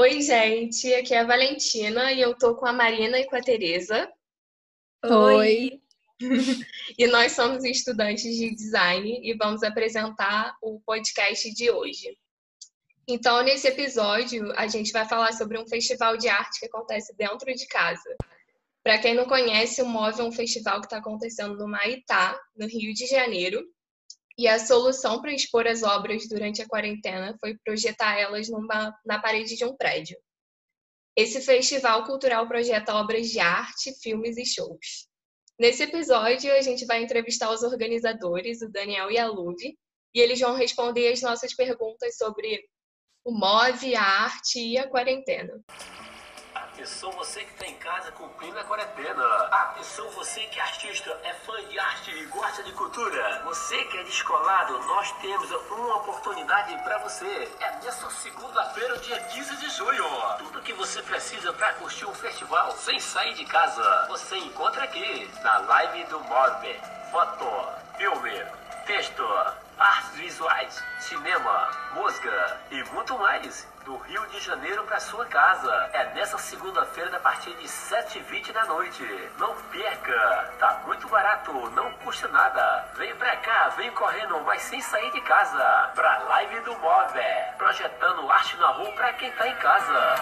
Oi, gente, aqui é a Valentina e eu tô com a Marina e com a Tereza. Oi. e nós somos estudantes de design e vamos apresentar o podcast de hoje. Então, nesse episódio, a gente vai falar sobre um festival de arte que acontece dentro de casa. Para quem não conhece, o MOVE é um festival que está acontecendo no Maitá, no Rio de Janeiro, e a solução para expor as obras durante a quarentena foi projetar elas numa, na parede de um prédio. Esse festival cultural projeta obras de arte, filmes e shows. Nesse episódio, a gente vai entrevistar os organizadores, o Daniel e a Luve, e eles vão responder as nossas perguntas sobre o MOVE, a arte e a quarentena. Atenção você que está em casa cumprindo a quarentena. Atenção você que é artista, é fã de arte e gosta de cultura. Você que é descolado, nós temos uma oportunidade para você. É nessa segunda-feira, dia 15 de junho. Tudo que você precisa para curtir um festival sem sair de casa, você encontra aqui na live do Morbe. Foto, filme, texto, artes visuais, cinema, música e muito mais do Rio de Janeiro para sua casa. É nessa segunda-feira, a partir de 7h20 da noite. Não perca! Tá muito barato, não custa nada. Vem pra cá, vem correndo, mas sem sair de casa. Pra live do Move, projetando arte na rua pra quem tá em casa.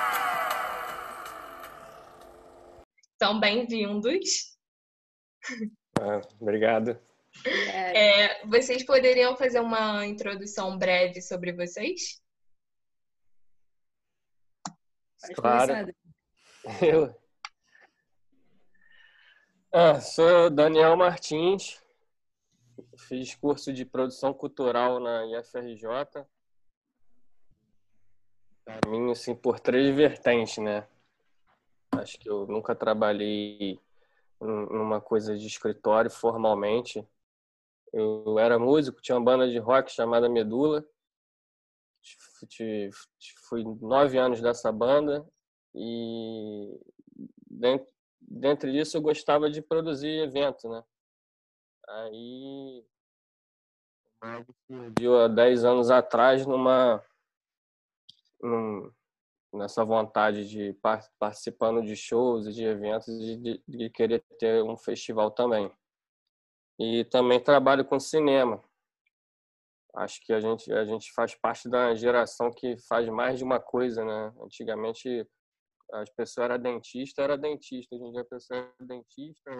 Então, bem-vindos. Ah, obrigado. É, vocês poderiam fazer uma introdução breve sobre vocês? Pode claro. Eu. Ah, sou Daniel Martins, fiz curso de produção cultural na IFRJ. Caminho assim por três vertentes, né? Acho que eu nunca trabalhei numa coisa de escritório formalmente. Eu era músico, tinha uma banda de rock chamada Medula fui nove anos dessa banda e dentro, dentro disso eu gostava de produzir evento, né? Aí surgiu há dez anos atrás numa num, nessa vontade de participando de shows e de eventos e de, de querer ter um festival também. E também trabalho com cinema acho que a gente a gente faz parte da geração que faz mais de uma coisa, né? Antigamente as pessoas era dentista, era dentista, hoje em dia a pessoa é dentista,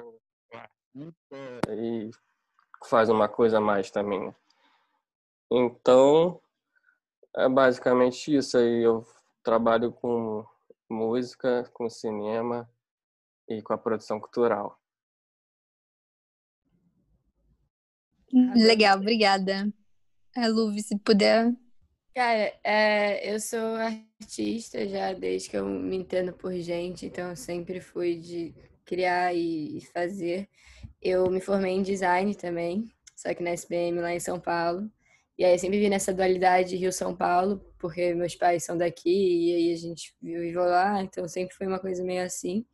e faz uma coisa a mais também. Né? Então, é basicamente isso aí. Eu trabalho com música, com cinema e com a produção cultural. Legal, obrigada. A Luvi, se puder. Cara, é, eu sou artista já desde que eu me entendo por gente, então eu sempre fui de criar e fazer. Eu me formei em design também, só que na SBM lá em São Paulo. E aí eu sempre vi nessa dualidade Rio-São Paulo, porque meus pais são daqui e aí a gente viveu lá, então sempre foi uma coisa meio assim.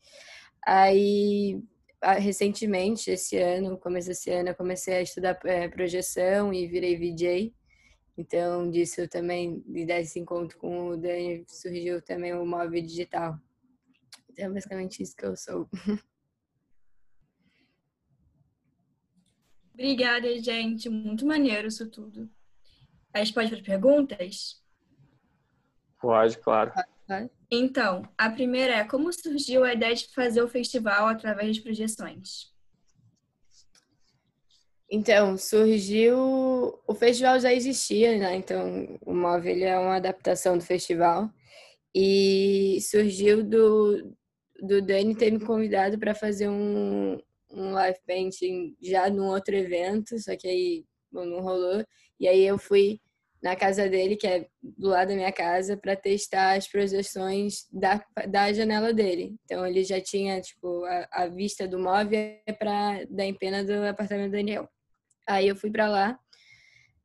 Aí recentemente, esse ano, começo desse ano, eu comecei a estudar é, projeção e virei VJ. Então, disso também, desse encontro com o Dani, surgiu também o móvel digital. Então, é basicamente isso que eu sou. Obrigada, gente. Muito maneiro isso tudo. A gente pode para perguntas? Pode, claro. Então, a primeira é como surgiu a ideia de fazer o festival através de projeções? Então, surgiu. O festival já existia, né? Então, o móvel é uma adaptação do festival. E surgiu do, do Dani ter me convidado para fazer um, um live painting já num outro evento, só que aí não rolou. E aí eu fui na casa dele, que é do lado da minha casa, para testar as projeções da, da janela dele. Então ele já tinha tipo a, a vista do móvel para da empena do apartamento do Daniel. Aí eu fui para lá,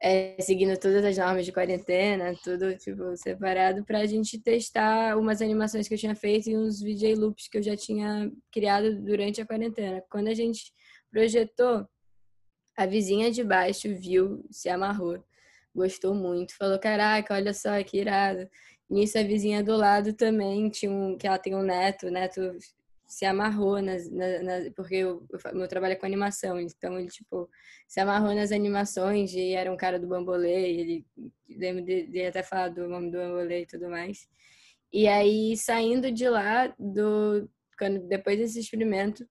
é, seguindo todas as normas de quarentena, tudo tipo separado para a gente testar umas animações que eu tinha feito e uns VJ loops que eu já tinha criado durante a quarentena. Quando a gente projetou, a vizinha de baixo viu, se amarrou gostou muito, falou: Caraca, olha só que irado. nisso a vizinha do lado também tinha um, que ela tem um neto, o neto se amarrou nas, na, na, porque eu, eu, meu trabalho é com animação, então ele tipo se amarrou nas animações e era um cara do bambolê, ele lembro de, de até falar do nome do bambolê e tudo mais. E aí saindo de lá do quando depois desse experimento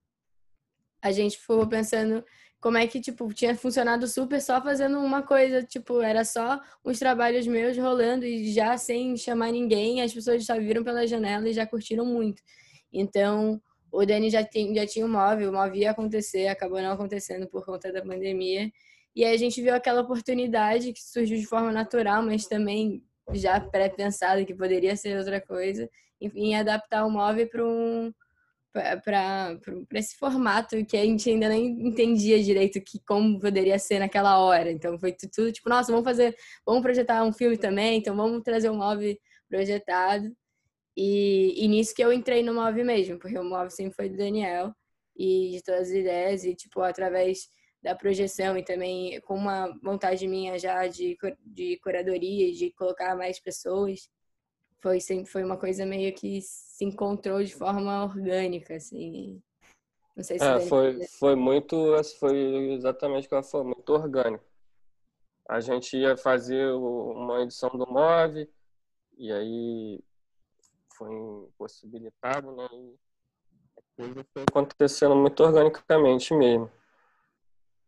a gente ficou pensando como é que, tipo, tinha funcionado super só fazendo uma coisa, tipo, era só os trabalhos meus rolando e já sem chamar ninguém, as pessoas já viram pela janela e já curtiram muito. Então, o Dani já, tem, já tinha um móvel, o móvel ia acontecer, acabou não acontecendo por conta da pandemia. E aí a gente viu aquela oportunidade que surgiu de forma natural, mas também já pré-pensada que poderia ser outra coisa, enfim, adaptar o móvel para um para esse formato que a gente ainda nem entendia direito que como poderia ser naquela hora. Então foi tudo tipo, nossa, vamos fazer, vamos projetar um filme também, então vamos trazer um móvel projetado. E, e nisso que eu entrei no móvel mesmo, porque o móvel sempre foi do Daniel e de todas as ideias e tipo através da projeção e também com uma vontade minha já de, de curadoria, de colocar mais pessoas foi sempre foi uma coisa meio que se encontrou de forma orgânica, assim. Não sei se é, foi, foi muito, foi exatamente o que ela falou, muito orgânico. A gente ia fazer uma edição do MOV e aí foi impossibilitado, né? E a coisa foi acontecendo muito organicamente mesmo.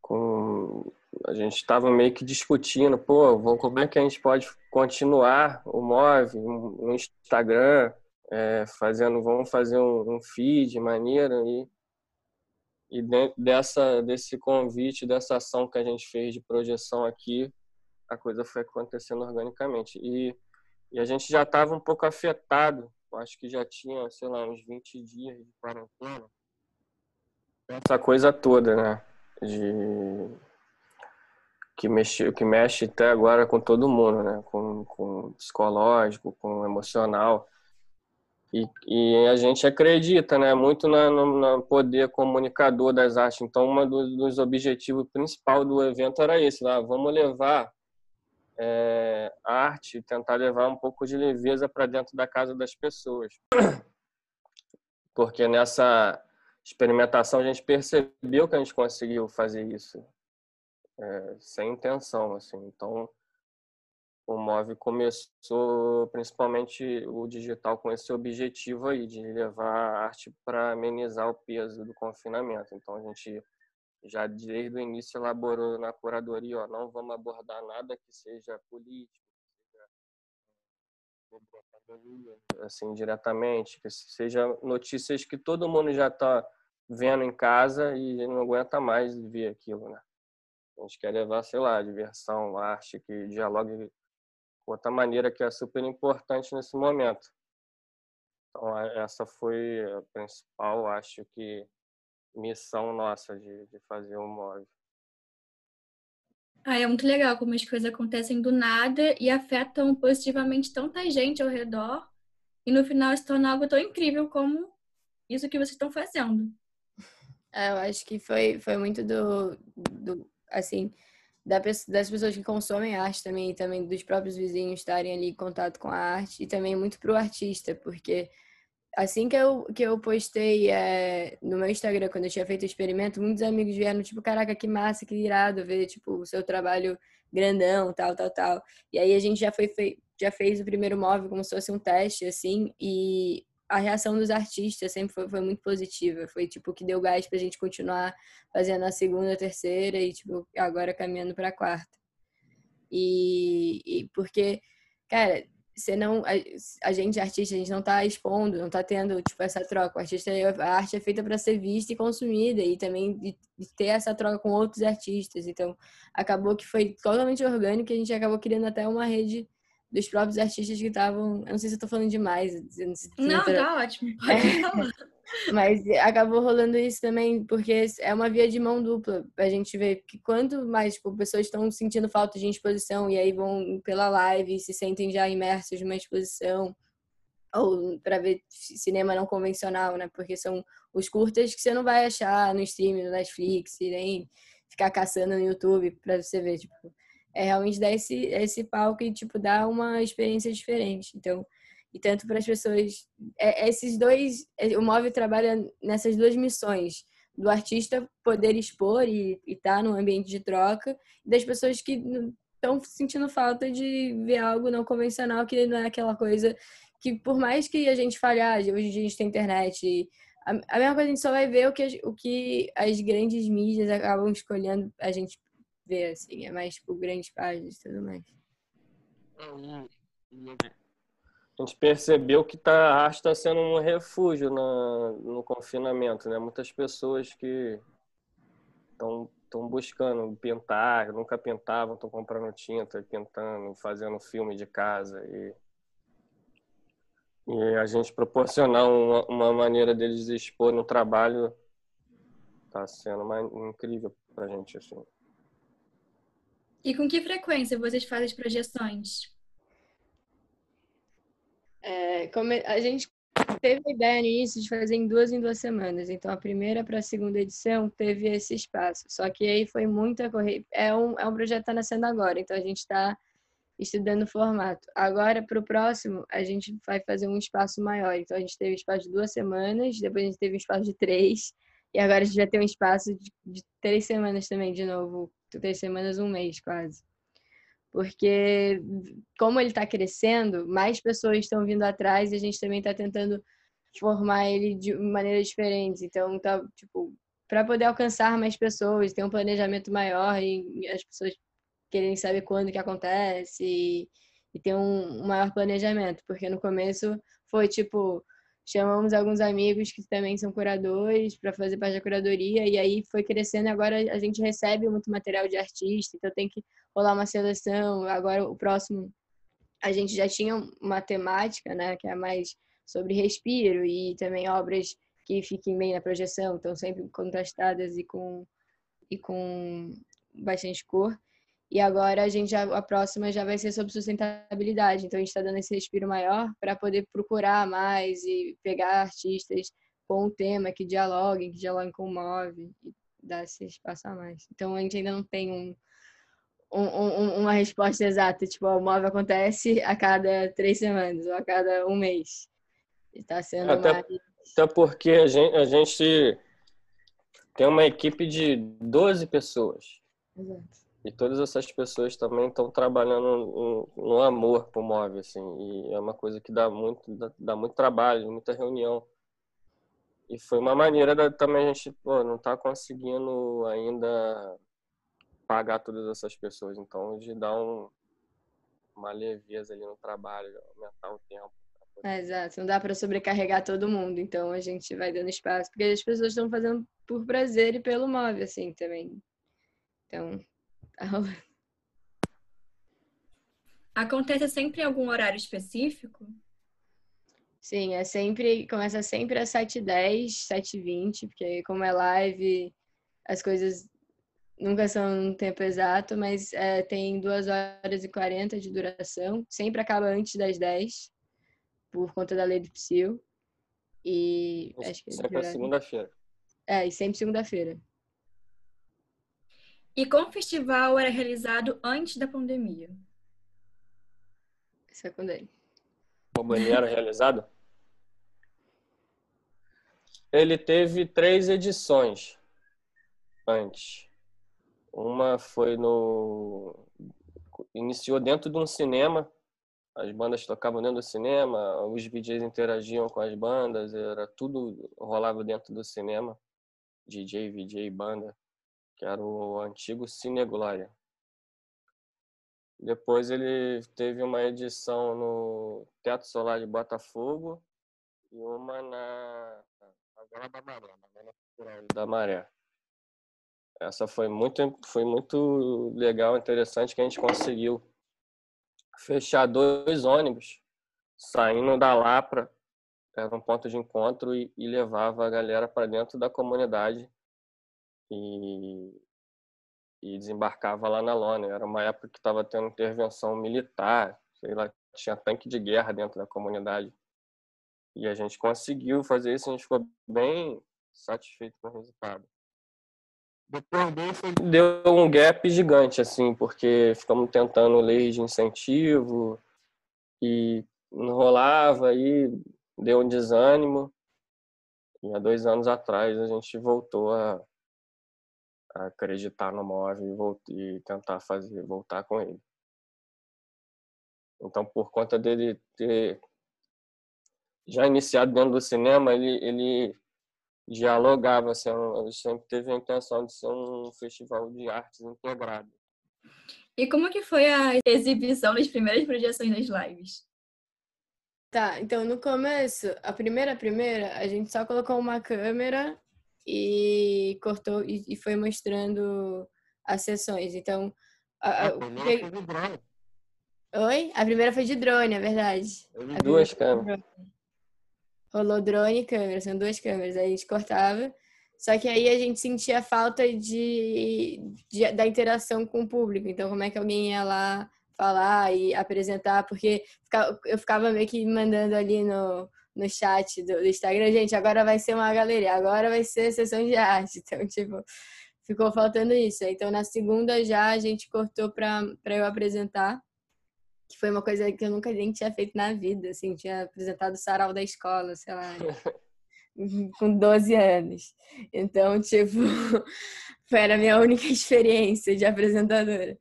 Com a gente estava meio que discutindo, pô, como é que a gente pode continuar o Move, um Instagram, é, fazendo, vamos fazer um, um feed maneiro e e dentro dessa desse convite, dessa ação que a gente fez de projeção aqui, a coisa foi acontecendo organicamente. E, e a gente já estava um pouco afetado, acho que já tinha, sei lá, uns 20 dias de quarentena. Essa coisa toda, né? De que mexe, que mexe até agora com todo mundo, né? Com, com psicológico, com emocional. E, e a gente acredita, né? Muito no, poder comunicador das artes. Então, um dos, dos objetivos principal do evento era esse, né? Vamos levar é, arte, tentar levar um pouco de leveza para dentro da casa das pessoas. Porque nessa experimentação a gente percebeu que a gente conseguiu fazer isso é, sem intenção, assim. Então, o Move começou principalmente o digital com esse objetivo aí de levar a arte para amenizar o peso do confinamento. Então, a gente já desde o início elaborou na curadoria, ó, não vamos abordar nada que seja político, assim diretamente, que seja notícias que todo mundo já está vendo em casa e não aguenta mais ver aquilo, né? A gente quer levar, sei lá, diversão, arte, que dialogue com outra maneira que é super importante nesse momento. Então, essa foi a principal, acho que, missão nossa de, de fazer o MOV. Ah, é muito legal como as coisas acontecem do nada e afetam positivamente tanta gente ao redor e no final se torna algo tão incrível como isso que vocês estão fazendo. É, eu acho que foi, foi muito do, do assim, das pessoas que consomem arte também, e também dos próprios vizinhos estarem ali em contato com a arte, e também muito para o artista, porque assim que eu, que eu postei é, no meu Instagram, quando eu tinha feito o experimento, muitos amigos vieram, tipo, caraca, que massa, que irado ver, tipo, o seu trabalho grandão, tal, tal, tal. E aí a gente já foi já fez o primeiro móvel como se fosse um teste, assim, e a reação dos artistas sempre foi, foi muito positiva. Foi tipo que deu gás pra gente continuar fazendo a segunda, terceira e tipo agora caminhando para a quarta. E, e, porque, cara, você não a, a, gente artista, a gente não tá expondo, não tá tendo tipo essa troca. O artista, a arte é feita para ser vista e consumida e também de, de, ter essa troca com outros artistas. Então, acabou que foi totalmente orgânico e a gente acabou criando até uma rede dos próprios artistas que estavam. Eu não sei se eu tô falando demais. Não, se não tá ótimo. É. Mas acabou rolando isso também, porque é uma via de mão dupla. A gente vê que quanto mais tipo, pessoas estão sentindo falta de exposição e aí vão pela live e se sentem já imersos numa exposição, ou para ver cinema não convencional, né? Porque são os curtas que você não vai achar no streaming, no Netflix, nem ficar caçando no YouTube para você ver. Tipo, é realmente dar esse, esse palco e, tipo, dar uma experiência diferente. Então, e tanto para as pessoas. É, esses dois. É, o Move trabalha nessas duas missões. Do artista poder expor e estar tá no ambiente de troca, e das pessoas que estão sentindo falta de ver algo não convencional, que não é aquela coisa que, por mais que a gente falhar, hoje em dia a gente tem internet, a, a mesma coisa a gente só vai ver o que, o que as grandes mídias acabam escolhendo a gente ver, assim, é mais tipo grandes páginas e tudo mais. A gente percebeu que tá, a arte está sendo um refúgio na, no confinamento, né? Muitas pessoas que estão estão buscando pintar, nunca pintavam, estão comprando tinta, pintando, fazendo filme de casa e e a gente proporcionar uma, uma maneira deles expor no trabalho está sendo uma, incrível para a gente assim. E com que frequência vocês fazem as projeções? É, a gente teve a ideia no início de fazer em duas em duas semanas. Então, a primeira para a segunda edição teve esse espaço. Só que aí foi muita corrida. É um, é um projeto que está nascendo agora, então a gente está estudando o formato. Agora, para o próximo, a gente vai fazer um espaço maior. Então, a gente teve espaço de duas semanas, depois a gente teve um espaço de três, e agora a gente vai ter um espaço de, de três semanas também, de novo. Três semanas, um mês quase. Porque, como ele está crescendo, mais pessoas estão vindo atrás e a gente também está tentando formar ele de maneira diferente. Então, tá, tipo, para poder alcançar mais pessoas, ter um planejamento maior e as pessoas querem saber quando que acontece e, e ter um, um maior planejamento, porque no começo foi tipo chamamos alguns amigos que também são curadores para fazer parte da curadoria e aí foi crescendo e agora a gente recebe muito material de artista então tem que rolar uma seleção. Agora o próximo a gente já tinha uma temática né que é mais sobre respiro e também obras que fiquem bem na projeção estão sempre contrastadas e com e com bastante cor e agora a gente já, a próxima já vai ser sobre sustentabilidade. Então a gente está dando esse respiro maior para poder procurar mais e pegar artistas com um tema que dialoguem, que dialoguem com o MOV e dar esse espaço a mais. Então a gente ainda não tem um, um, um, uma resposta exata. Tipo, o MOV acontece a cada três semanas ou a cada um mês. Está sendo até, mais... até porque a gente, a gente tem uma equipe de 12 pessoas. Exato. E todas essas pessoas também estão trabalhando no, amor pro móvel, assim. E é uma coisa que dá muito, dá, dá muito trabalho, muita reunião. E foi uma maneira da, também a gente pô, não tá conseguindo ainda pagar todas essas pessoas. Então, de dar um, uma leveza ali no trabalho, aumentar o tempo. É, exato, não dá para sobrecarregar todo mundo, então a gente vai dando espaço, porque as pessoas estão fazendo por prazer e pelo móvel, assim, também. Então, Acontece sempre em algum horário específico? Sim, é sempre, começa sempre às 7h10, 7h20, porque como é live, as coisas nunca são um tempo exato, mas é, tem 2 horas e 40 de duração, sempre acaba antes das 10, por conta da lei do PSIL. E acho que sempre é segunda-feira. É, e sempre segunda-feira. E como o festival era realizado antes da pandemia? Isso é quando ele. Como ele era realizado? Ele teve três edições antes. Uma foi no. Iniciou dentro de um cinema. As bandas tocavam dentro do cinema, os DJs interagiam com as bandas, era tudo rolava dentro do cinema. DJ, VJ, banda que era o antigo Cine Glória. Depois ele teve uma edição no Teatro Solar de Botafogo e uma na Vila da Maré, na da Maré. Essa foi muito, foi muito legal, interessante que a gente conseguiu fechar dois ônibus saindo da Lapra, era um ponto de encontro e, e levava a galera para dentro da comunidade e, e desembarcava lá na Lona. Era uma época que estava tendo intervenção militar, sei lá, tinha tanque de guerra dentro da comunidade. E a gente conseguiu fazer isso, a gente ficou bem satisfeito com o resultado. Depois disso, deu um gap gigante, assim, porque ficamos tentando leis de incentivo e não rolava, aí deu um desânimo. E há dois anos atrás a gente voltou a, a acreditar no móvel e, e tentar fazer voltar com ele. Então, por conta dele ter já iniciado dentro do cinema, ele, ele dialogava, assim, ele sempre teve a intenção de ser um festival de artes integrado. E como que foi a exibição das primeiras projeções das lives? Tá, então no começo, a primeira primeira, a gente só colocou uma câmera e cortou e, e foi mostrando as sessões. Então, a, a, Oi? A primeira foi de drone, é verdade. Duas câmeras. Rolou drone e câmera, são duas câmeras. Aí a gente cortava. Só que aí a gente sentia falta de, de, da interação com o público. Então, como é que alguém ia lá falar e apresentar? Porque eu ficava meio que mandando ali no, no chat do, do Instagram, gente, agora vai ser uma galeria, agora vai ser sessão de arte. Então, tipo, ficou faltando isso. Então, na segunda já a gente cortou para eu apresentar que foi uma coisa que eu nunca nem tinha feito na vida, assim, tinha apresentado o sarau da escola, sei lá, com 12 anos. Então, tipo, foi a minha única experiência de apresentadora.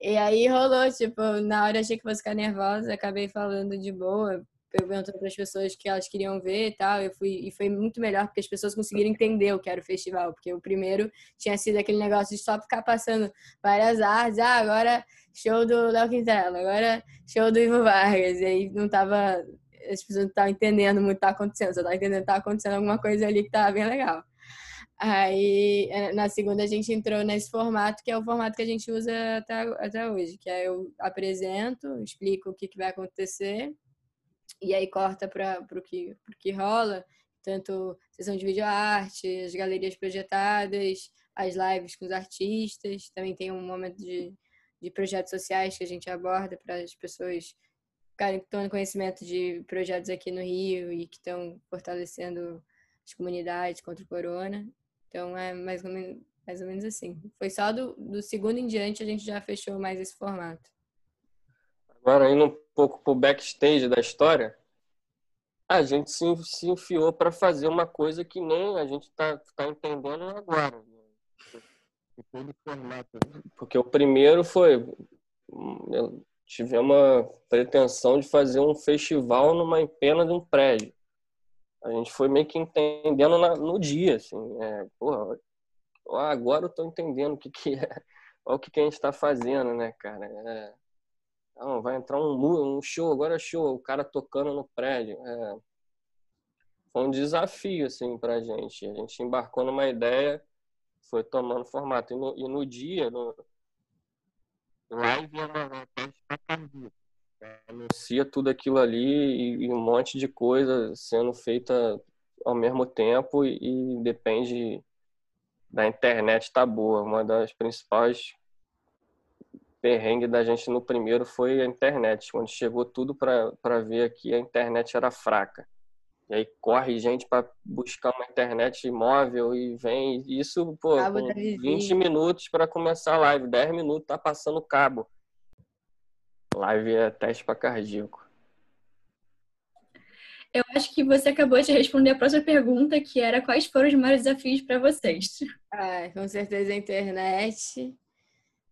E aí rolou, tipo, na hora eu achei que fosse ficar nervosa, acabei falando de boa, perguntando para as pessoas que elas queriam ver e tal. Eu fui e foi muito melhor porque as pessoas conseguiram entender o que era o festival, porque o primeiro tinha sido aquele negócio de só ficar passando várias artes, ah, agora show do Léo Quintela, agora show do Ivo Vargas. E aí não tava as pessoas não estavam entendendo muito o que tá acontecendo, só tava entendendo que tava acontecendo alguma coisa ali que tava bem legal. Aí, é, na segunda, a gente entrou nesse formato, que é o formato que a gente usa até, até hoje, que é eu apresento, explico o que, que vai acontecer, e aí corta para o que, que rola, tanto sessão de vídeo arte, as galerias projetadas, as lives com os artistas, também tem um momento de, de projetos sociais que a gente aborda para as pessoas ficarem tomando conhecimento de projetos aqui no Rio e que estão fortalecendo as comunidades contra o corona. Então é mais ou menos, mais ou menos assim. Foi só do, do segundo em diante a gente já fechou mais esse formato. Agora, indo um pouco pro backstage da história, a gente se, se enfiou para fazer uma coisa que nem a gente está tá entendendo agora. Porque o primeiro foi. Eu tive uma pretensão de fazer um festival numa empena de um prédio. A gente foi meio que entendendo na, no dia, assim. É, porra, agora eu tô entendendo o que, que é. Olha o que, que a gente está fazendo, né, cara? É, não, vai entrar um, um show, agora é show, o cara tocando no prédio. É, foi um desafio, assim, pra gente. A gente embarcou numa ideia, foi tomando formato. E no, e no dia, no, live anuncia tudo aquilo ali e, e, um monte de coisa sendo feita ao mesmo tempo e, e depende da internet tá boa. Uma das principais perrengue da gente no primeiro foi a internet. Quando chegou tudo para ver aqui, a internet era fraca. E aí corre gente para buscar uma internet móvel e vem. Isso, pô, cabo 20 minutos para começar a live, 10 minutos tá passando cabo. Live é teste para cardíaco. Eu acho que você acabou de responder a próxima pergunta, que era quais foram os maiores desafios para vocês? Ah, com certeza a internet.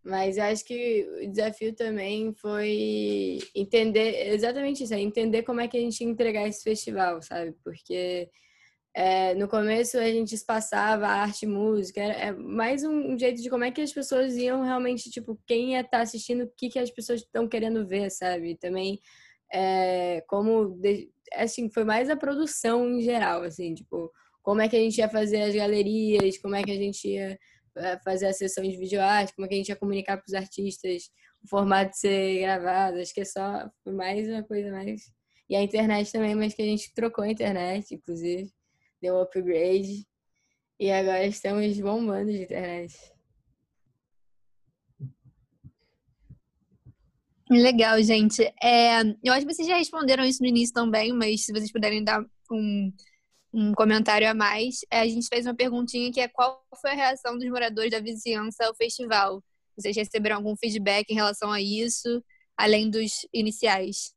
Mas eu acho que o desafio também foi entender exatamente isso, é entender como é que a gente ia entregar esse festival, sabe? Porque é, no começo a gente espaçava arte música, era é mais um jeito de como é que as pessoas iam realmente, tipo, quem ia estar tá assistindo, o que, que as pessoas estão querendo ver, sabe? Também é, como, assim, foi mais a produção em geral, assim, tipo, como é que a gente ia fazer as galerias, como é que a gente ia fazer a sessão de videoarte, como é que a gente ia comunicar para os artistas o formato de ser gravado. Acho que é só mais uma coisa mais. E a internet também, mas que a gente trocou a internet, inclusive, deu um upgrade. E agora estamos bombando de internet. Legal, gente. É, eu acho que vocês já responderam isso no início também, mas se vocês puderem dar um um comentário a mais. É, a gente fez uma perguntinha que é qual foi a reação dos moradores da vizinhança ao festival? Vocês receberam algum feedback em relação a isso, além dos iniciais?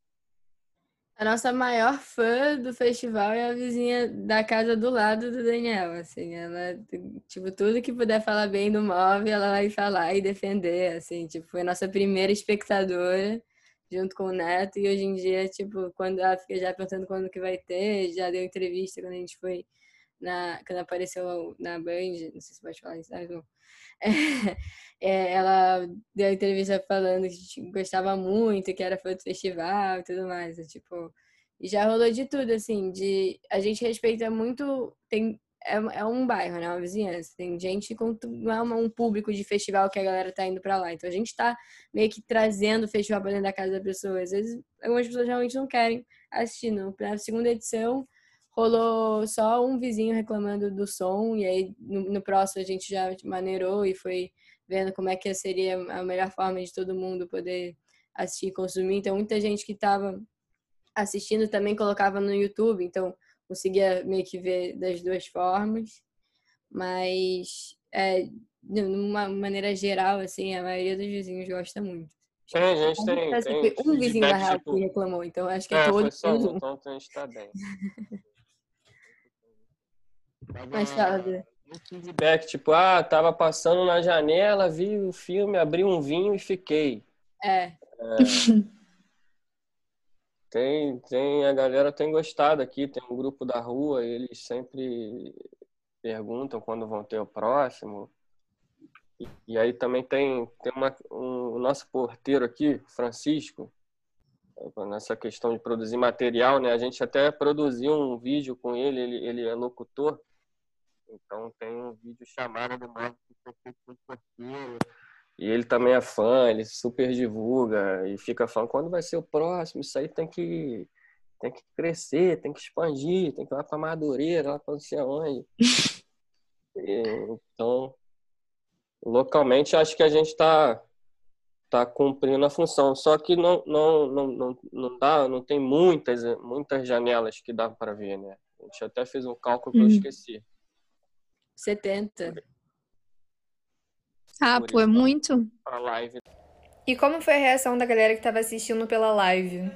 A nossa maior fã do festival é a vizinha da casa do lado do Daniel, assim, ela, tipo, tudo que puder falar bem do móvel, ela vai falar e defender, assim, tipo, foi a nossa primeira espectadora junto com o Neto, e hoje em dia, tipo, quando ela fica já perguntando quando que vai ter, já deu entrevista quando a gente foi na, quando apareceu na Band, não sei se pode falar isso, não. É, é, ela deu entrevista falando que gostava muito, que era fã do festival e tudo mais, tipo, e já rolou de tudo, assim, de a gente respeita muito, tem é, é um bairro, né, uma vizinhança, tem gente com é um público de festival que a galera tá indo para lá, então a gente tá meio que trazendo o festival para dentro da casa da pessoa, às vezes algumas pessoas realmente não querem assistir, na segunda edição rolou só um vizinho reclamando do som, e aí no, no, próximo a gente já maneirou e foi vendo como é que seria a melhor forma de todo mundo poder assistir e consumir. Então, muita gente que estava assistindo também colocava no YouTube, então conseguia meio que ver das duas formas. Mas, é, de uma maneira geral, assim, a maioria dos vizinhos gosta muito. Tem, a gente tem, tem um vizinho da Real tipo... que reclamou, então acho que é, é todo. Só um, então a gente tá bem. Mas fala, Um feedback, tipo, ah, tava passando na janela, vi o filme, abri um vinho e fiquei. É. é. tem, tem, a galera tem gostado aqui, tem um grupo da rua, eles sempre perguntam quando vão ter o próximo. E, e aí também tem, tem uma, um, o nosso porteiro aqui, Francisco, nessa questão de produzir material, né? A gente até produziu um vídeo com ele, ele, ele é locutor, então tem um vídeo chamado do Marcos que E ele também é fã, ele super divulga e fica falando quando vai ser o próximo, isso aí tem que tem que crescer, tem que expandir, tem que ir lá para Madureira, lá para não sei aonde. então, localmente acho que a gente está tá cumprindo a função, só que não não não não, não dá, não tem muitas muitas janelas que dá para ver, né? A gente até fez um cálculo que eu uhum. esqueci. 70. Ah, pô, é muito. A live. E como foi a reação da galera que estava assistindo pela live?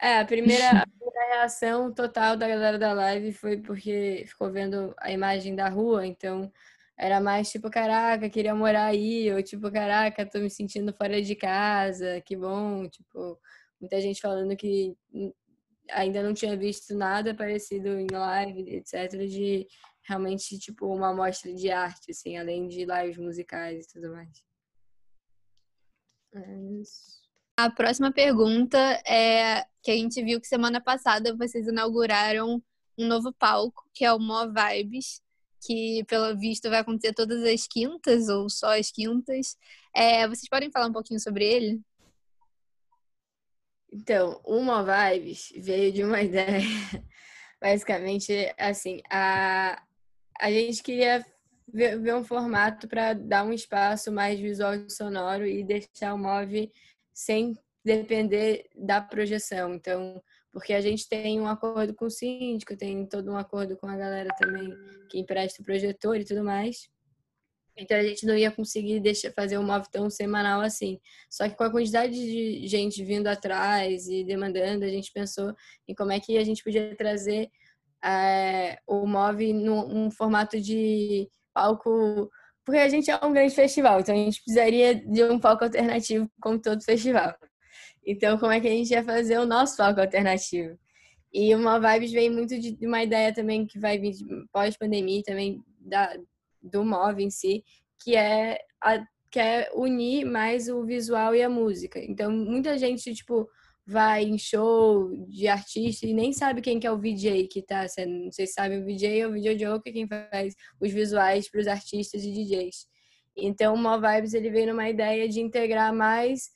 É, a primeira, a primeira reação total da galera da live foi porque ficou vendo a imagem da rua, então era mais tipo, caraca, queria morar aí, ou tipo, caraca, tô me sentindo fora de casa, que bom, tipo, muita gente falando que ainda não tinha visto nada parecido em live, etc, de realmente, tipo, uma amostra de arte, assim, além de lives musicais e tudo mais. É isso. A próxima pergunta é que a gente viu que semana passada vocês inauguraram um novo palco, que é o Mo Vibes, que pelo visto vai acontecer todas as quintas ou só as quintas. É, vocês podem falar um pouquinho sobre ele? Então, o Mo Vibes veio de uma ideia, basicamente, assim, a, a gente queria ver, ver um formato para dar um espaço mais visual e sonoro e deixar o MOV sem depender da projeção. Então, porque a gente tem um acordo com o síndico, tem todo um acordo com a galera também que empresta o projetor e tudo mais. Então a gente não ia conseguir deixar, fazer um MOV tão semanal assim. Só que com a quantidade de gente vindo atrás e demandando, a gente pensou em como é que a gente podia trazer é, o Move num, formato de palco, porque a gente é um grande festival, então a gente precisaria de um palco alternativo como todo festival. Então, como é que a gente ia fazer o nosso palco alternativo? E uma Vibes vem muito de uma ideia também que vai vir pós-pandemia também da, do Move em si, que é, a, que é unir mais o visual e a música. Então, muita gente, tipo, vai em show de artista e nem sabe quem que é o VJ que tá sendo. Não sei se sabe o VJ é o videojoker quem faz os visuais para os artistas e DJs. Então, o Mo Vibes ele veio numa ideia de integrar mais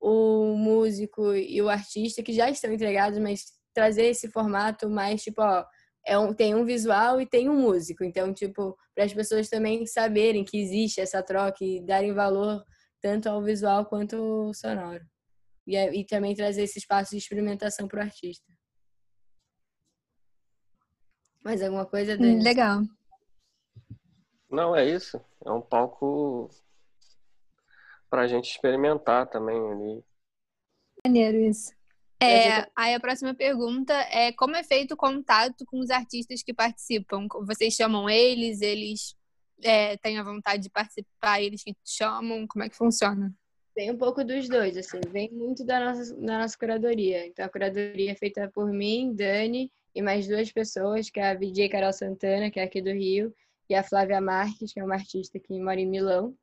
o músico e o artista que já estão entregados, mas trazer esse formato mais tipo, ó, é um, tem um visual e tem um músico. Então, tipo, para as pessoas também saberem que existe essa troca e darem valor tanto ao visual quanto ao sonoro e, é, e também trazer esse espaço de experimentação para o artista. Mais alguma coisa, Dani? Hum, legal. Não, é isso. É um palco para a gente experimentar também ali. Maneiro isso. É, aí a próxima pergunta é como é feito o contato com os artistas que participam? Vocês chamam eles, eles é, têm a vontade de participar, eles que te chamam? Como é que funciona? Tem um pouco dos dois, assim, vem muito da nossa, da nossa curadoria. Então, a curadoria é feita por mim, Dani e mais duas pessoas, que é a VJ Carol Santana, que é aqui do Rio, e a Flávia Marques, que é uma artista que mora em Milão.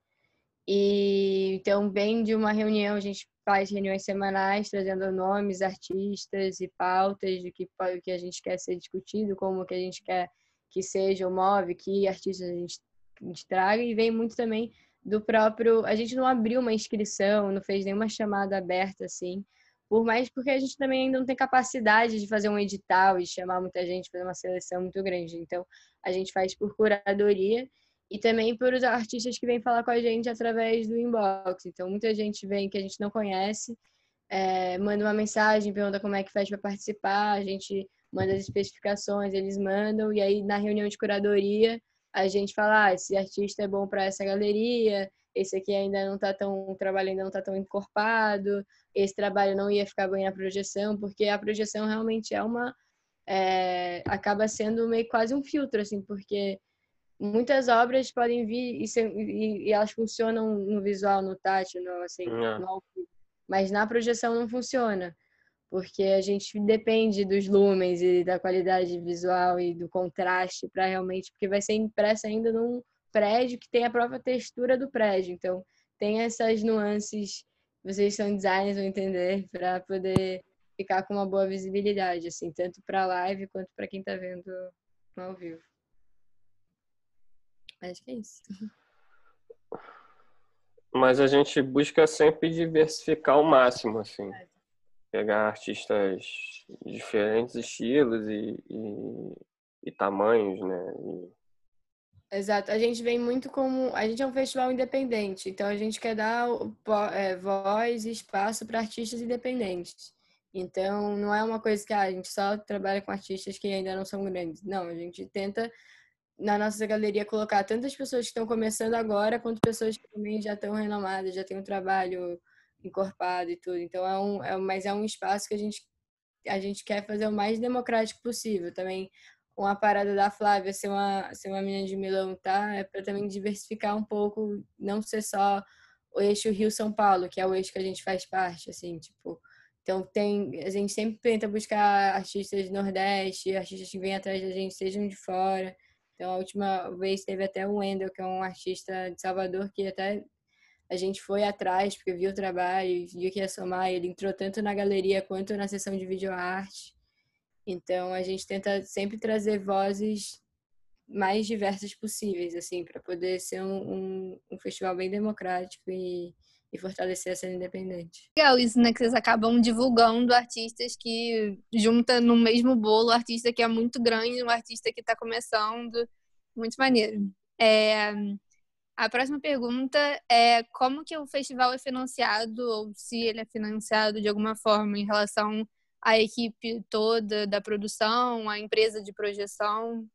E então, bem de uma reunião, a gente faz reuniões semanais trazendo nomes, artistas e pautas do que, que a gente quer ser discutido, como que a gente quer que seja o MOV, que artistas a gente, a gente traga, e vem muito também do próprio. A gente não abriu uma inscrição, não fez nenhuma chamada aberta assim, por mais porque a gente também ainda não tem capacidade de fazer um edital e chamar muita gente, fazer uma seleção muito grande. Então, a gente faz por curadoria e também por os artistas que vêm falar com a gente através do inbox. Então, muita gente vem que a gente não conhece, é, manda uma mensagem, pergunta como é que faz para participar, a gente manda as especificações, eles mandam, e aí na reunião de curadoria a gente fala, ah, esse artista é bom para essa galeria, esse aqui ainda não está tão, o trabalho ainda não está tão encorpado, esse trabalho não ia ficar bem na projeção, porque a projeção realmente é uma, é, acaba sendo meio quase um filtro, assim, porque muitas obras podem vir e, ser, e, e, elas funcionam no visual, no tátil, no, assim, é. no mas na projeção não funciona, porque a gente depende dos lumens e da qualidade visual e do contraste para realmente, porque vai ser impressa ainda num prédio que tem a própria textura do prédio, então tem essas nuances, vocês são designers vão entender para poder ficar com uma boa visibilidade, assim, tanto para live quanto para quem está vendo ao vivo. Acho que é isso. Mas a gente busca sempre diversificar ao máximo, assim. Pegar artistas de diferentes estilos e, e, e tamanhos, né? E... Exato. A gente vem muito como. A gente é um festival independente, então a gente quer dar é, voz e espaço para artistas independentes. Então, não é uma coisa que ah, a gente só trabalha com artistas que ainda não são grandes. Não, a gente tenta na nossa galeria colocar tantas pessoas que estão começando agora quanto pessoas que também já estão renomadas, já têm um trabalho encorpado e tudo. Então é um, é, mas é um espaço que a gente a gente quer fazer o mais democrático possível. Também uma parada da Flávia ser uma ser uma menina de Milão, tá? É para também diversificar um pouco, não ser só o eixo Rio São Paulo, que é o eixo que a gente faz parte, assim, tipo, então tem, a gente sempre tenta buscar artistas do Nordeste, artistas que vêm atrás da gente, sejam de fora. Então, a última vez teve até o Wendel, que é um artista de Salvador, que até a gente foi atrás, porque viu o trabalho, viu que ia somar, ele entrou tanto na galeria quanto na sessão de videoarte. Então, a gente tenta sempre trazer vozes mais diversas possíveis, assim, para poder ser um, um, um, festival bem democrático e, e fortalecer a cena independente. Legal isso, né? Que vocês acabam divulgando artistas que junta no mesmo bolo artista que é muito grande, um artista que está começando. Muito maneiro. É, a próxima pergunta é como que o festival é financiado, ou se ele é financiado de alguma forma em relação à equipe toda da produção, à empresa de projeção?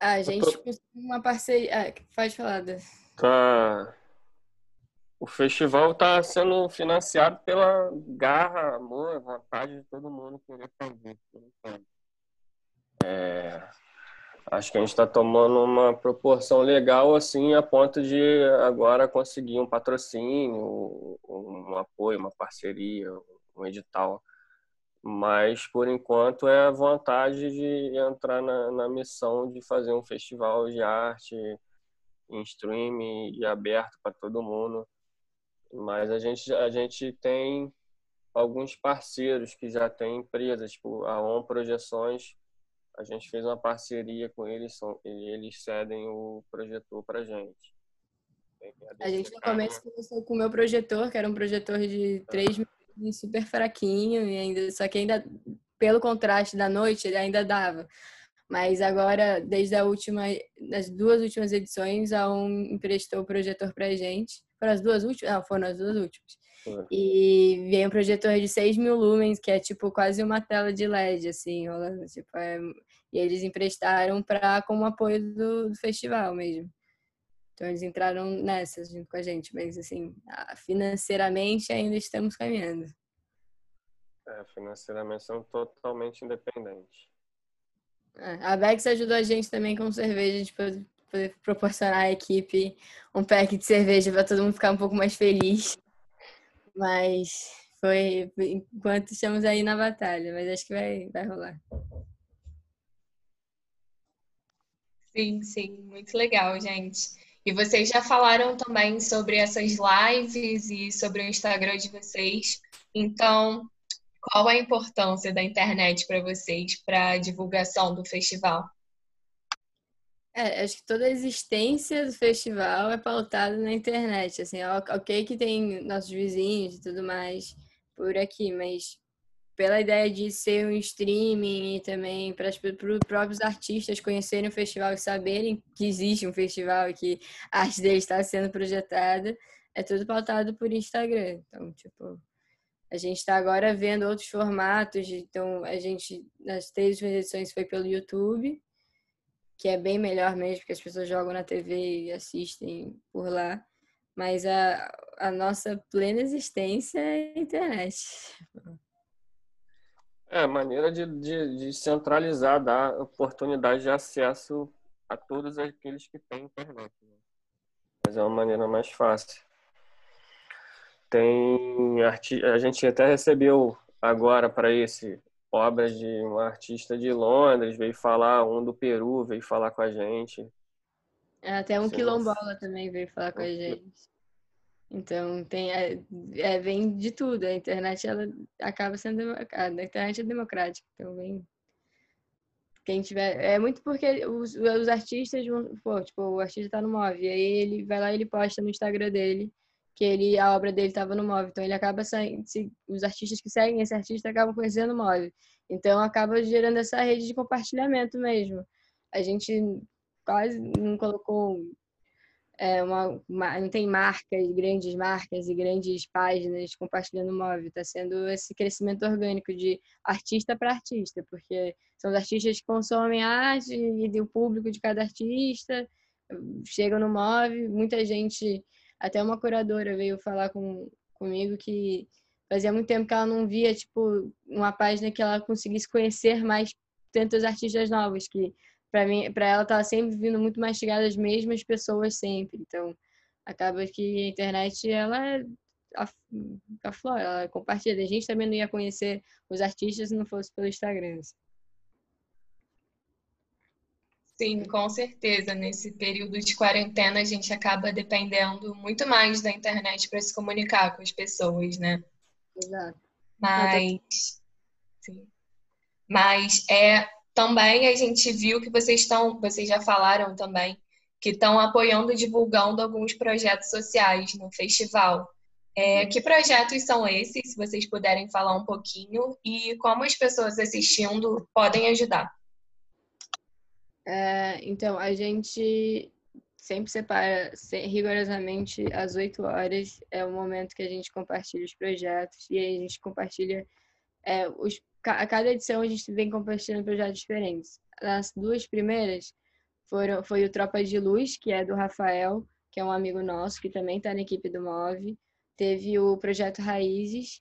A gente conseguiu uma parceria. Ah, pode falar. Tá o festival está sendo financiado pela garra, amor, vontade de todo mundo querer fazer. É, acho que a gente está tomando uma proporção legal assim a ponto de agora conseguir um patrocínio, um apoio, uma parceria, um edital. Mas por enquanto é a vontade de entrar na, na missão de fazer um festival de arte em stream e aberto para todo mundo mas a gente, a gente tem alguns parceiros que já têm empresas, tipo a ON Projeções. A gente fez uma parceria com eles, são, eles cedem o projetor para gente. A gente no começo começou com o meu projetor, que era um projetor de 3 mil, super fraquinho, e ainda, só que ainda, pelo contraste da noite, ele ainda dava. Mas agora, desde a última, das duas últimas edições, a ON emprestou o projetor para gente. Foram as duas últimas? Não, foram as duas últimas. E veio um projetor de 6 mil lumens, que é tipo quase uma tela de LED, assim, rolando. Tipo, é... E eles emprestaram para como apoio do, do festival mesmo. Então eles entraram nessa junto com a gente, mas assim, financeiramente ainda estamos caminhando. É, financeiramente são totalmente independentes. É, a Bex ajudou a gente também com cerveja, a gente pode poder proporcionar à equipe um pack de cerveja para todo mundo ficar um pouco mais feliz. Mas foi enquanto estamos aí na batalha, mas acho que vai, vai rolar. Sim, sim, muito legal, gente. E vocês já falaram também sobre essas lives e sobre o Instagram de vocês. Então, qual a importância da internet para vocês, para a divulgação do festival? É, acho que toda a existência do festival é pautada na internet. Assim, ok que tem nossos vizinhos e tudo mais por aqui, mas pela ideia de ser um streaming e também para os próprios artistas conhecerem o festival e saberem que existe um festival e que a arte deles está sendo projetada, é tudo pautado por Instagram. Então, tipo, a gente está agora vendo outros formatos, então a gente, nas três edições foi pelo YouTube, que é bem melhor mesmo, porque as pessoas jogam na TV e assistem por lá. Mas a, a nossa plena existência é a internet. É, maneira de, de, de, centralizar, dar oportunidade de acesso a todos aqueles que têm internet. Né? Mas é uma maneira mais fácil. Tem arti... A gente até recebeu agora para esse obras de um artista de Londres, veio falar, um do Peru veio falar com a gente. É, até um quilombola também veio falar com a gente. Então tem é, é, vem de tudo. A internet ela acaba sendo a internet é democrática, então vem quem tiver é muito porque os, os artistas vão, pô, tipo, o artista tá no Move, aí ele vai lá e ele posta no Instagram dele que ele a obra dele estava no Move, então ele acaba saindo, os artistas que seguem esse artista acabam conhecendo o Move. Então acaba gerando essa rede de compartilhamento mesmo. A gente quase não colocou é, uma, uma, não tem marcas, grandes marcas e grandes páginas compartilhando móvel. Está sendo esse crescimento orgânico de artista para artista, porque são os artistas que consomem arte e o público de cada artista chegam no móvel. Muita gente, até uma curadora veio falar com, comigo que fazia muito tempo que ela não via tipo uma página que ela conseguisse conhecer mais tantos artistas novos que para mim, para ela tá sempre vindo muito mastigada as mesmas pessoas sempre. Então, acaba que a internet ela a, a flora, ela compartilha. A gente também não ia conhecer os artistas se não fosse pelo Instagram. Sim, com certeza. Nesse período de quarentena, a gente acaba dependendo muito mais da internet para se comunicar com as pessoas, né? Exato. Mas, sim. Mas é também a gente viu que vocês estão, vocês já falaram também, que estão apoiando e divulgando alguns projetos sociais no festival. É, uhum. que projetos são esses, se vocês puderem falar um pouquinho, e como as pessoas assistindo podem ajudar? É, então, a gente sempre separa rigorosamente às 8 horas, é o momento que a gente compartilha os projetos, e aí a gente compartilha é, os a cada edição a gente vem compartilhando projetos diferentes. As duas primeiras foram, foi o Tropa de Luz, que é do Rafael, que é um amigo nosso, que também está na equipe do MOVE. Teve o projeto Raízes,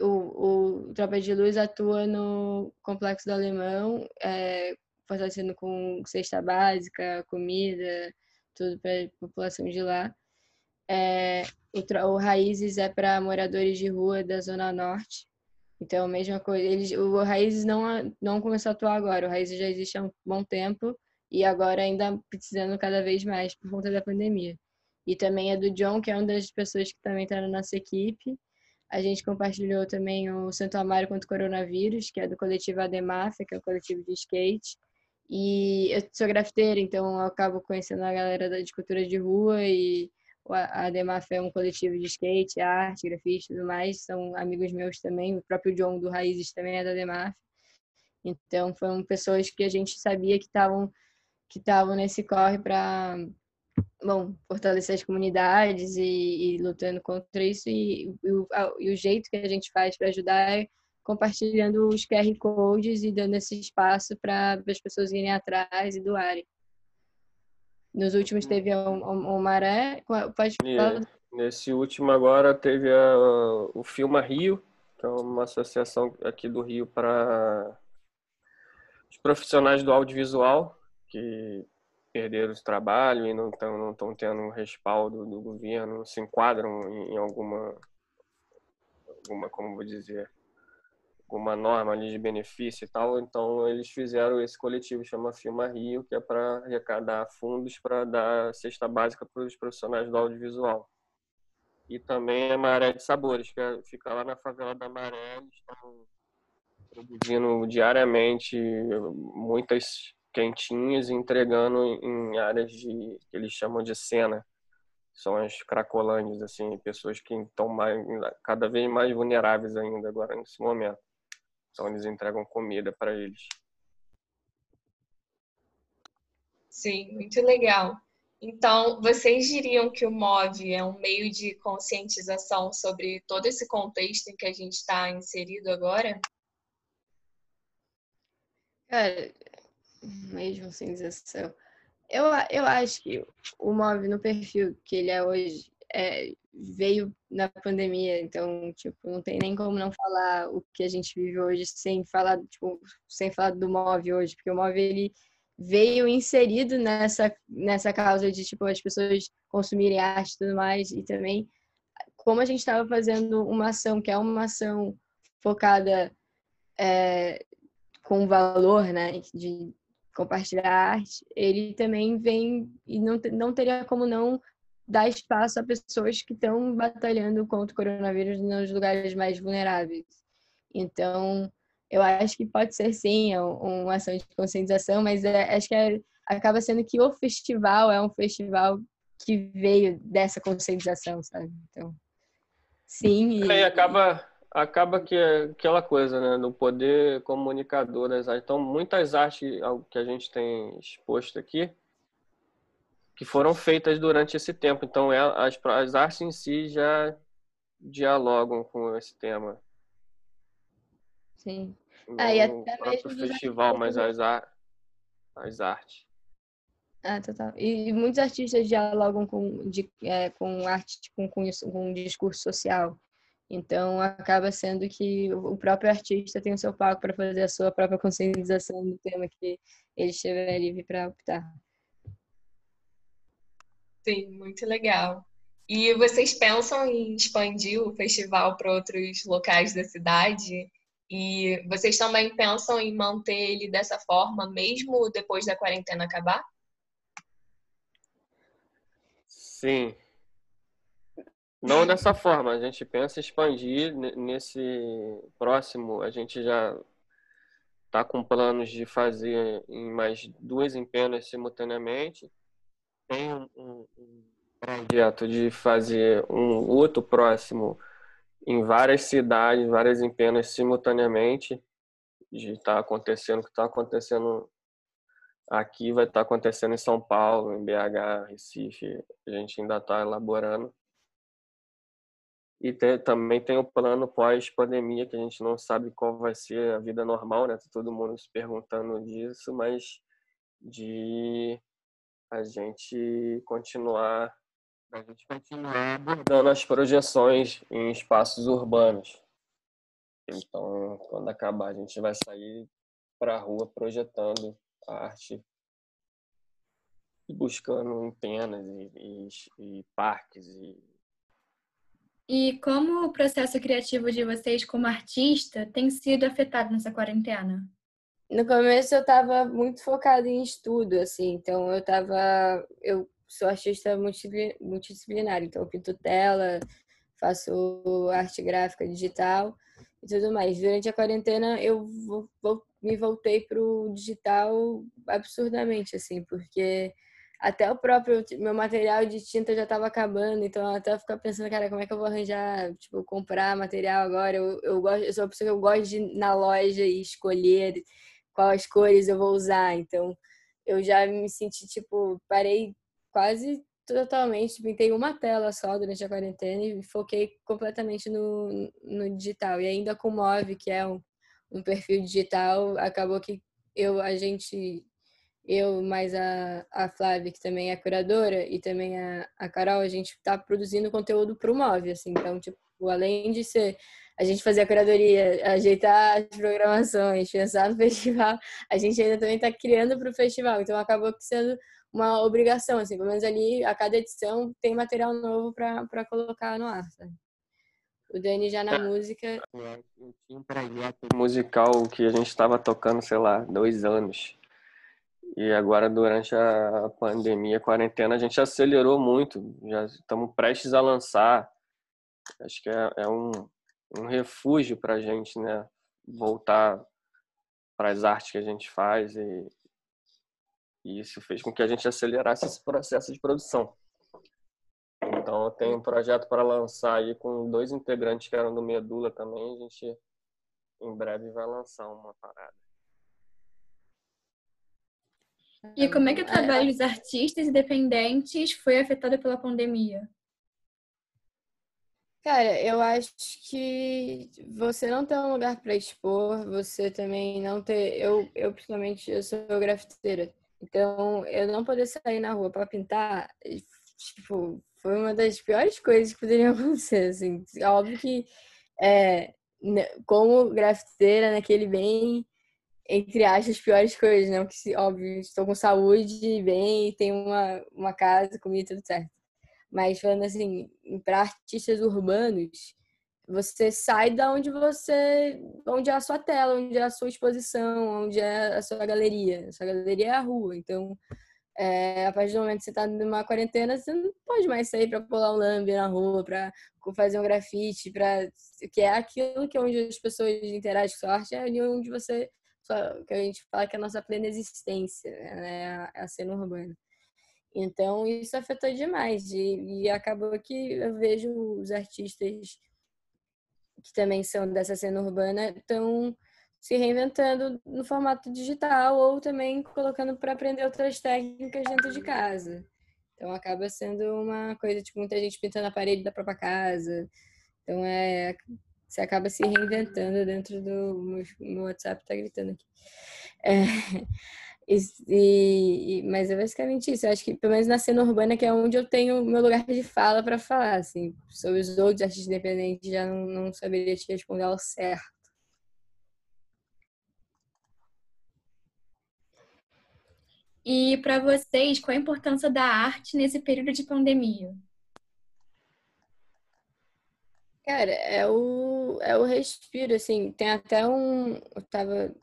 o, o Tropa de Luz atua no Complexo do Alemão, é, fortalecendo com cesta básica, comida, tudo para a população de lá. É, o, o Raízes é para moradores de rua da Zona Norte, então, mesma coisa. Eles, o Raízes não, não começou a atuar agora. O Raízes já existe há um bom tempo e agora ainda precisando cada vez mais por conta da pandemia. E também é do John, que é uma das pessoas que também está na nossa equipe. A gente compartilhou também o Santo Amaro contra o Coronavírus, que é do coletivo Ademafia, que é o coletivo de skate. E eu sou grafiteira, então eu acabo conhecendo a galera de cultura de rua e a Demaf é um coletivo de skate, arte, grafite e tudo mais. São amigos meus também. O próprio John do Raízes também é da Demaf. Então, foram pessoas que a gente sabia que estavam que estavam nesse corre para bom, fortalecer as comunidades e, e lutando contra isso. E, e, o, e, o, jeito que a gente faz para ajudar é compartilhando os QR Codes e dando esse espaço para as pessoas irem atrás e doarem. Nos últimos teve o, o, o Maré. Pode falar? Nesse último agora teve a, o Filma Rio, que é uma associação aqui do Rio para os profissionais do audiovisual que perderam o trabalho e não estão não estão tendo um respaldo do governo, se enquadram em alguma alguma como vou dizer alguma norma ali de benefício e tal, então eles fizeram esse coletivo chama Filma Rio, que é para arrecadar fundos para dar cesta básica para os profissionais do audiovisual. E também a Maré de Sabores, que é, fica lá na favela da Maré, eles estão produzindo diariamente muitas quentinhas e entregando em áreas de que eles chamam de cena. São as cracolândias, assim, pessoas que estão mais, cada vez mais vulneráveis ainda agora nesse momento. Então eles entregam comida para eles. Sim, muito legal. Então, vocês diriam que o MOV é um meio de conscientização sobre todo esse contexto em que a gente está inserido agora? Cara, mesmo sem sensação. Eu, eu acho que o Move no perfil que ele é hoje é, veio na pandemia, então, tipo, não tem nem como não falar o que a gente vive hoje sem falar, tipo, sem falar do Move hoje, porque o Move ele veio inserido nessa nessa causa de tipo as pessoas consumirem arte e tudo mais e também como a gente estava fazendo uma ação que é uma ação focada é, com valor, né, de compartilhar arte, ele também vem e não, não teria como não dar espaço a pessoas que estão batalhando contra o coronavírus nos lugares mais vulneráveis. Então, eu acho que pode ser sim é uma ação de conscientização, mas é, acho que é, acaba sendo que o festival é um festival que veio dessa conscientização, sabe? Então, sim. E, acaba acaba que é aquela coisa, né, no poder comunicador das artes. Então, muitas artes que a gente tem exposto aqui, que foram feitas durante esse tempo. Então, é, as, as artes em si já dialogam com esse tema. Sim. Não ah, e até mesmo festival, mas as, ar, as artes. Ah, total. E muitos artistas dialogam com, de, é, com arte, com, com, com discurso social. Então, acaba sendo que o próprio artista tem o seu palco para fazer a sua própria conscientização do tema que ele estiver livre para optar. Sim, muito legal. E vocês pensam em expandir o festival para outros locais da cidade? E vocês também pensam em manter ele dessa forma, mesmo depois da quarentena acabar? Sim, não dessa forma, a gente pensa expandir nesse próximo, a gente já está com planos de fazer em mais duas empenas simultaneamente. Tem um, um, projeto de fazer um outro próximo em várias cidades, várias empenas simultaneamente, de estar tá acontecendo o que está acontecendo aqui, vai estar tá acontecendo em São Paulo, em BH, Recife, a gente ainda está elaborando e também tem o plano pós-pandemia, que a gente não sabe qual vai ser a vida normal, né? Tá todo mundo se perguntando disso, mas de a gente continuar a gente continuar abordando as projeções em espaços urbanos. Então, quando acabar, a gente vai sair para a rua projetando a arte e buscando empenas e, e, e parques e e como o processo criativo de vocês como artista tem sido afetado nessa quarentena? No começo eu estava muito focada em estudo, assim, então eu estava, eu sou artista multidisciplinar, então eu pinto tela, faço arte gráfica digital e tudo mais. Durante a quarentena eu me voltei para o digital absurdamente, assim, porque até o próprio meu material de tinta já estava acabando, então eu até ficar pensando, cara, como é que eu vou arranjar, tipo, comprar material agora? Eu, eu, gosto, eu sou uma pessoa que eu gosto de ir na loja e escolher quais cores eu vou usar, então eu já me senti, tipo, parei quase totalmente, pintei uma tela só durante a quarentena e foquei completamente no, no digital. E ainda com o Move, que é um, um perfil digital, acabou que eu, a gente, eu mais a, a Flávia, que também é curadora, e também a, a Carol, a gente está produzindo conteúdo para o Move, assim. Então, tipo, além de ser a gente fazer a curadoria, ajeitar as programações, pensar no festival, a gente ainda também está criando para o festival. Então acabou sendo uma obrigação, assim, pelo menos ali a cada edição tem material novo para colocar no ar. Sabe? O Dani já na é. música. Eu tinha um projeto musical que a gente estava tocando, sei lá, dois anos. E agora, durante a pandemia, a quarentena, a gente acelerou muito. Já estamos prestes a lançar. Acho que é, é um, um refúgio para a gente, né? Voltar para as artes que a gente faz e, e isso fez com que a gente acelerasse esse processo de produção. Então, eu tenho um projeto para lançar aí com dois integrantes que eram do Medula também. A gente, em breve, vai lançar uma parada. E como é que o trabalho dos artistas independentes foi afetado pela pandemia? Cara, eu acho que você não ter um lugar para expor, você também não ter. Eu, eu principalmente, eu sou grafiteira. Então, eu não poder sair na rua para pintar, tipo, foi uma das piores coisas que poderiam acontecer, assim. Óbvio que, é, como grafiteira, naquele bem, entre aspas, piores coisas, né? Porque, óbvio, estou com saúde, bem, tenho uma, uma casa, comida, tudo certo. Mas falando assim, para artistas urbanos, você sai da onde você, onde é a sua tela, onde é a sua exposição, onde é a sua galeria. A sua galeria é a rua. Então, é, a partir do momento que você está numa quarentena, você não pode mais sair para pular um lambe na rua, para fazer um grafite, para que é aquilo que é onde as pessoas interagem com sua arte, é onde você que a gente fala que é a nossa plena existência, né? a cena urbana. Então, isso afetou demais. E, e acabou que eu vejo os artistas que também são dessa cena urbana estão se reinventando no formato digital ou também colocando para aprender outras técnicas dentro de casa. Então acaba sendo uma coisa tipo muita gente pintando a parede da própria casa. Então é você acaba se reinventando dentro do meu, WhatsApp tá gritando aqui. É, e, e, mas é basicamente isso. Eu acho que, pelo menos na cena urbana, que é onde eu tenho meu lugar de fala para falar. Assim, sobre os outros artistas independentes, já não, não saberia te responder ao certo. E para vocês, qual a importância da arte nesse período de pandemia? Cara, é o, é o respiro, assim. Tem até um. Eu tava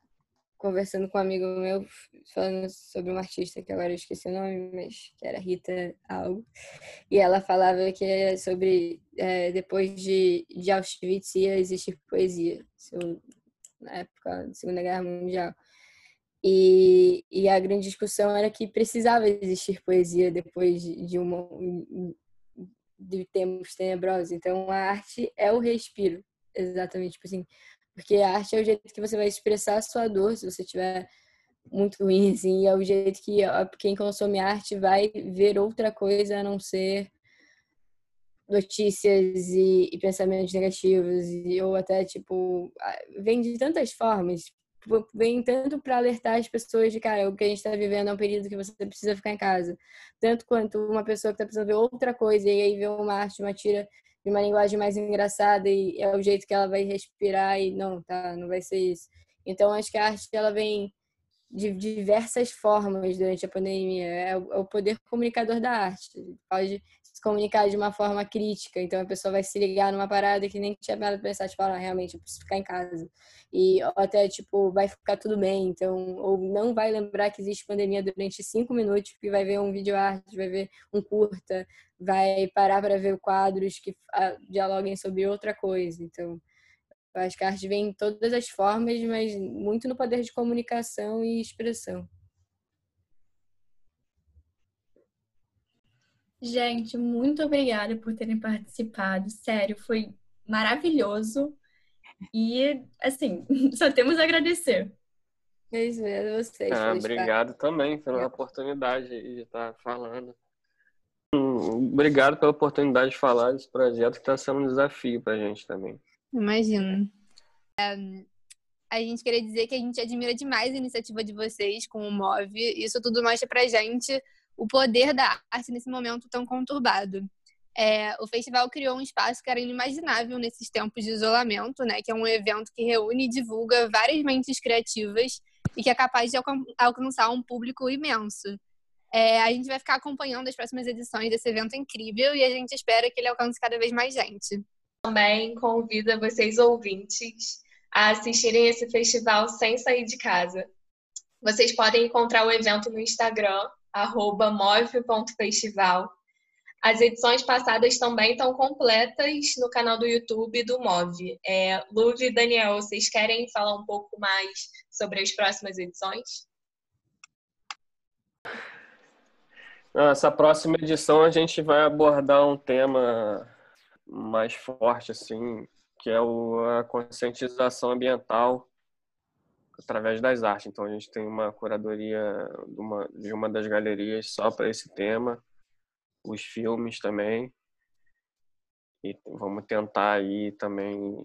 conversando com um amigo meu, falando sobre uma artista que agora eu esqueci o nome, mas que era Rita algo. E ela falava que é sobre é, depois de, de Auschwitz ia existir poesia, na época da Segunda Guerra Mundial. E, e a grande discussão era que precisava existir poesia depois de, de uma de tempos tenebrosos. Então a arte é o respiro, exatamente, tipo assim, porque a arte é o jeito que você vai expressar a sua dor, se você tiver muito ruim, assim, é o jeito que quem consome arte vai ver outra coisa a não ser notícias e, e pensamentos negativos, e, ou até, tipo, vem de tantas formas, tipo, vem tanto para alertar as pessoas de, cara, o que a gente está vivendo é um período que você precisa ficar em casa, tanto quanto uma pessoa que está precisando ver outra coisa e aí vê uma arte, uma tira de uma linguagem mais engraçada e é o jeito que ela vai respirar e não, tá, não vai ser isso. Então acho que a arte ela vem de diversas formas durante a pandemia. É o, é poder comunicador da arte. Pode se comunicar de uma forma crítica, então a pessoa vai se ligar numa parada que nem tinha nada pra pensar, tipo, ah, realmente, eu preciso ficar em casa. E até, tipo, vai ficar tudo bem, então, ou não vai lembrar que existe pandemia durante cinco minutos, porque vai ver um vídeo arte, vai ver um curta, vai parar para ver quadros que ah, dialoguem sobre outra coisa. Então, eu acho que a arte vem em todas as formas, mas muito no poder de comunicação e expressão. Gente, muito obrigada por terem participado. Sério, foi maravilhoso. E, assim, só temos a agradecer. É isso mesmo, vocês. Ah, obrigado também pela oportunidade de estar falando. Obrigado pela oportunidade de falar desse projeto que está sendo um desafio para a gente também. Imagino. É, a gente queria dizer que a gente admira demais a iniciativa de vocês com o Move. Isso tudo mostra pra gente o poder da arte nesse momento tão conturbado. É, o festival criou um espaço que era inimaginável nesses tempos de isolamento, né? Que é um evento que reúne e divulga várias mentes criativas e que é capaz de alcançar um público imenso. É, a gente vai ficar acompanhando as próximas edições desse evento incrível e a gente espera que ele alcance cada vez mais gente. Também convida vocês ouvintes a assistirem esse festival sem sair de casa. Vocês podem encontrar o evento no Instagram, move.festival. As edições passadas também estão completas no canal do YouTube do Move. É, Luve e Daniel, vocês querem falar um pouco mais sobre as próximas edições? Essa próxima edição a gente vai abordar um tema mais forte, assim, que é a conscientização ambiental através das artes. Então a gente tem uma curadoria de uma, de uma das galerias só para esse tema, os filmes também. E vamos tentar aí também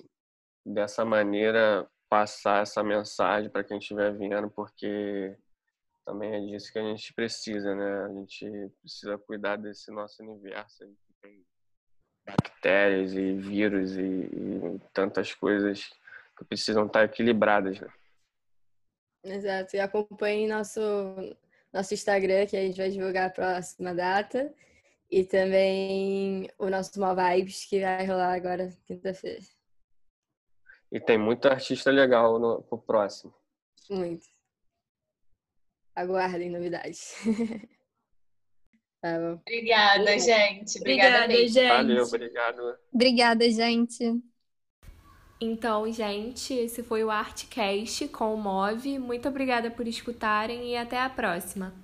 dessa maneira passar essa mensagem para quem estiver vendo, porque também é disso que a gente precisa, né? A gente precisa cuidar desse nosso universo que tem bactérias e vírus e, e, tantas coisas que precisam estar equilibradas, né? Exato. E acompanhe nosso nosso Instagram, que a gente vai divulgar a próxima data. E também o nosso Mal Vibes, que vai rolar agora quinta-feira. E tem muito artista legal no pro próximo. Muito. Aguardem novidades. tá Obrigada, gente. Obrigada, Obrigada gente. Valeu, obrigado. Obrigada, gente. Então, gente, esse foi o Artcast com o Move. Muito obrigada por escutarem e até a próxima.